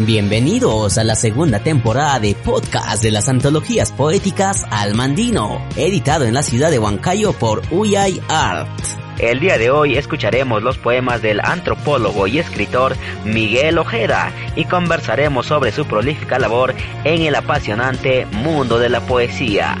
Bienvenidos a la segunda temporada de podcast de las antologías poéticas Almandino, editado en la ciudad de Huancayo por Uyay Art. El día de hoy escucharemos los poemas del antropólogo y escritor Miguel Ojeda y conversaremos sobre su prolífica labor en el apasionante mundo de la poesía.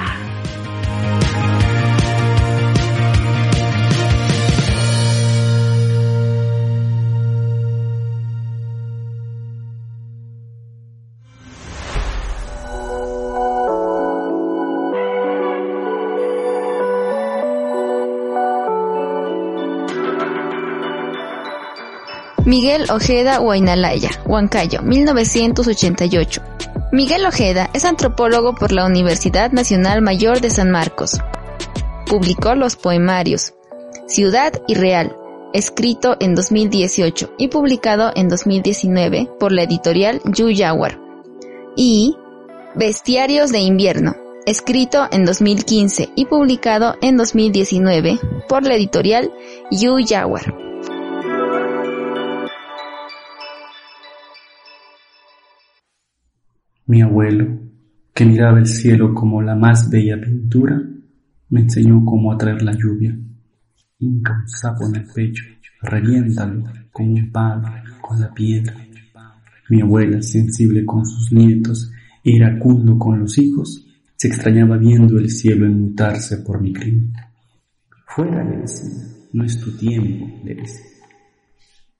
Miguel Ojeda Huaynalaya, Huancayo, 1988. Miguel Ojeda es antropólogo por la Universidad Nacional Mayor de San Marcos. Publicó los poemarios Ciudad y Real, escrito en 2018 y publicado en 2019 por la editorial Yu Yawar. Y Bestiarios de Invierno, escrito en 2015 y publicado en 2019 por la editorial Yu Yawar. Mi abuelo, que miraba el cielo como la más bella pintura, me enseñó cómo atraer la lluvia. Hinca un sapo en el pecho, reviéntalo con un palo, con la piedra. Mi abuela, sensible con sus nietos iracundo con los hijos, se extrañaba viendo el cielo enmutarse por mi crimen. Fuera, le decía, no es tu tiempo, le decía.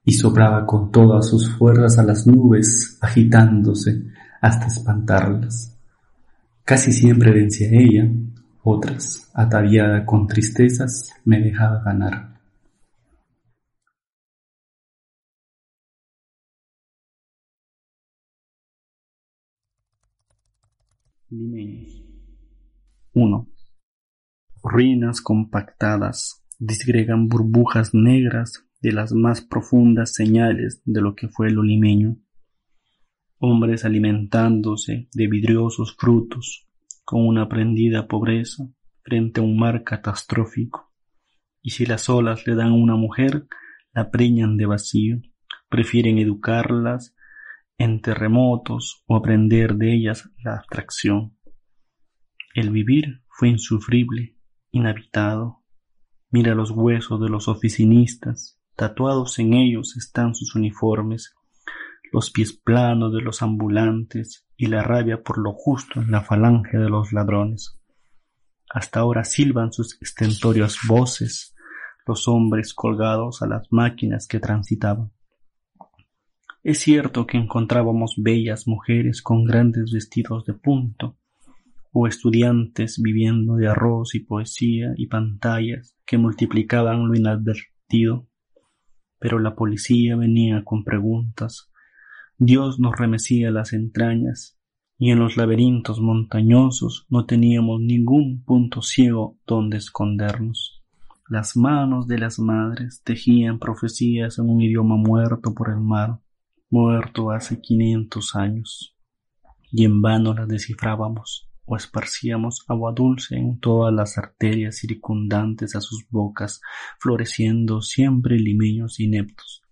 Y soplaba con todas sus fuerzas a las nubes, agitándose, hasta espantarlas. Casi siempre vencía ella, otras, ataviada con tristezas, me dejaba ganar. Limeños 1. Ruinas compactadas disgregan burbujas negras de las más profundas señales de lo que fue lo limeño hombres alimentándose de vidriosos frutos, con una prendida pobreza frente a un mar catastrófico. Y si las olas le dan a una mujer, la preñan de vacío, prefieren educarlas en terremotos o aprender de ellas la abstracción. El vivir fue insufrible, inhabitado. Mira los huesos de los oficinistas, tatuados en ellos están sus uniformes, los pies planos de los ambulantes y la rabia por lo justo en la falange de los ladrones. Hasta ahora silban sus estentorias voces los hombres colgados a las máquinas que transitaban. Es cierto que encontrábamos bellas mujeres con grandes vestidos de punto, o estudiantes viviendo de arroz y poesía y pantallas que multiplicaban lo inadvertido, pero la policía venía con preguntas, Dios nos remecía las entrañas, y en los laberintos montañosos no teníamos ningún punto ciego donde escondernos. Las manos de las madres tejían profecías en un idioma muerto por el mar, muerto hace quinientos años, y en vano las descifrábamos o esparcíamos agua dulce en todas las arterias circundantes a sus bocas, floreciendo siempre limeños ineptos.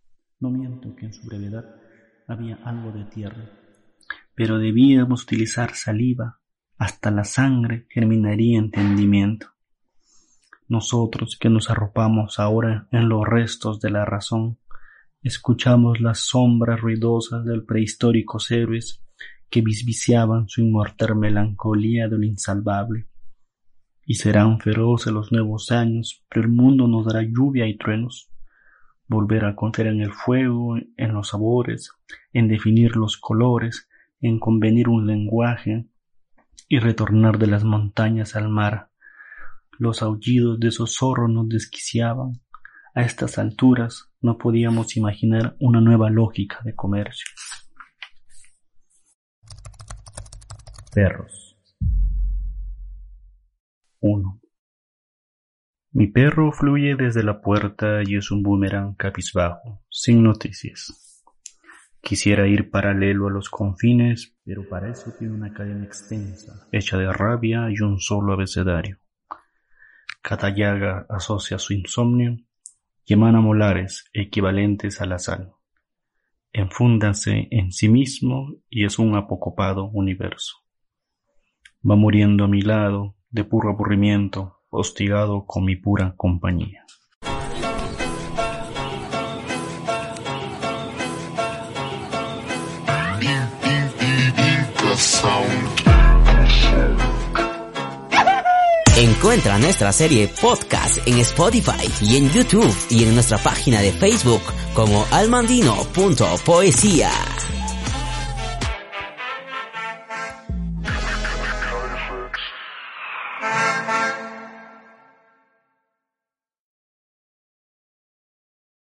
No miento que en su brevedad había algo de tierra, pero debíamos utilizar saliva, hasta la sangre germinaría entendimiento. Nosotros que nos arropamos ahora en los restos de la razón, escuchamos las sombras ruidosas del prehistóricos héroes que visviciaban su inmortal melancolía de lo insalvable. Y serán feroces los nuevos años, pero el mundo nos dará lluvia y truenos volver a confiar en el fuego, en los sabores, en definir los colores, en convenir un lenguaje y retornar de las montañas al mar. Los aullidos de esos zorros nos desquiciaban. A estas alturas no podíamos imaginar una nueva lógica de comercio. Perros 1. Mi perro fluye desde la puerta y es un boomerang cabizbajo, sin noticias. Quisiera ir paralelo a los confines, pero para eso tiene una cadena extensa, hecha de rabia y un solo abecedario. Cada llaga asocia su insomnio y emana molares equivalentes a la sal. enfúndase en sí mismo y es un apocopado universo. Va muriendo a mi lado de puro aburrimiento, hostigado con mi pura compañía. Encuentra nuestra serie podcast en Spotify y en YouTube y en nuestra página de Facebook como almandino.poesía.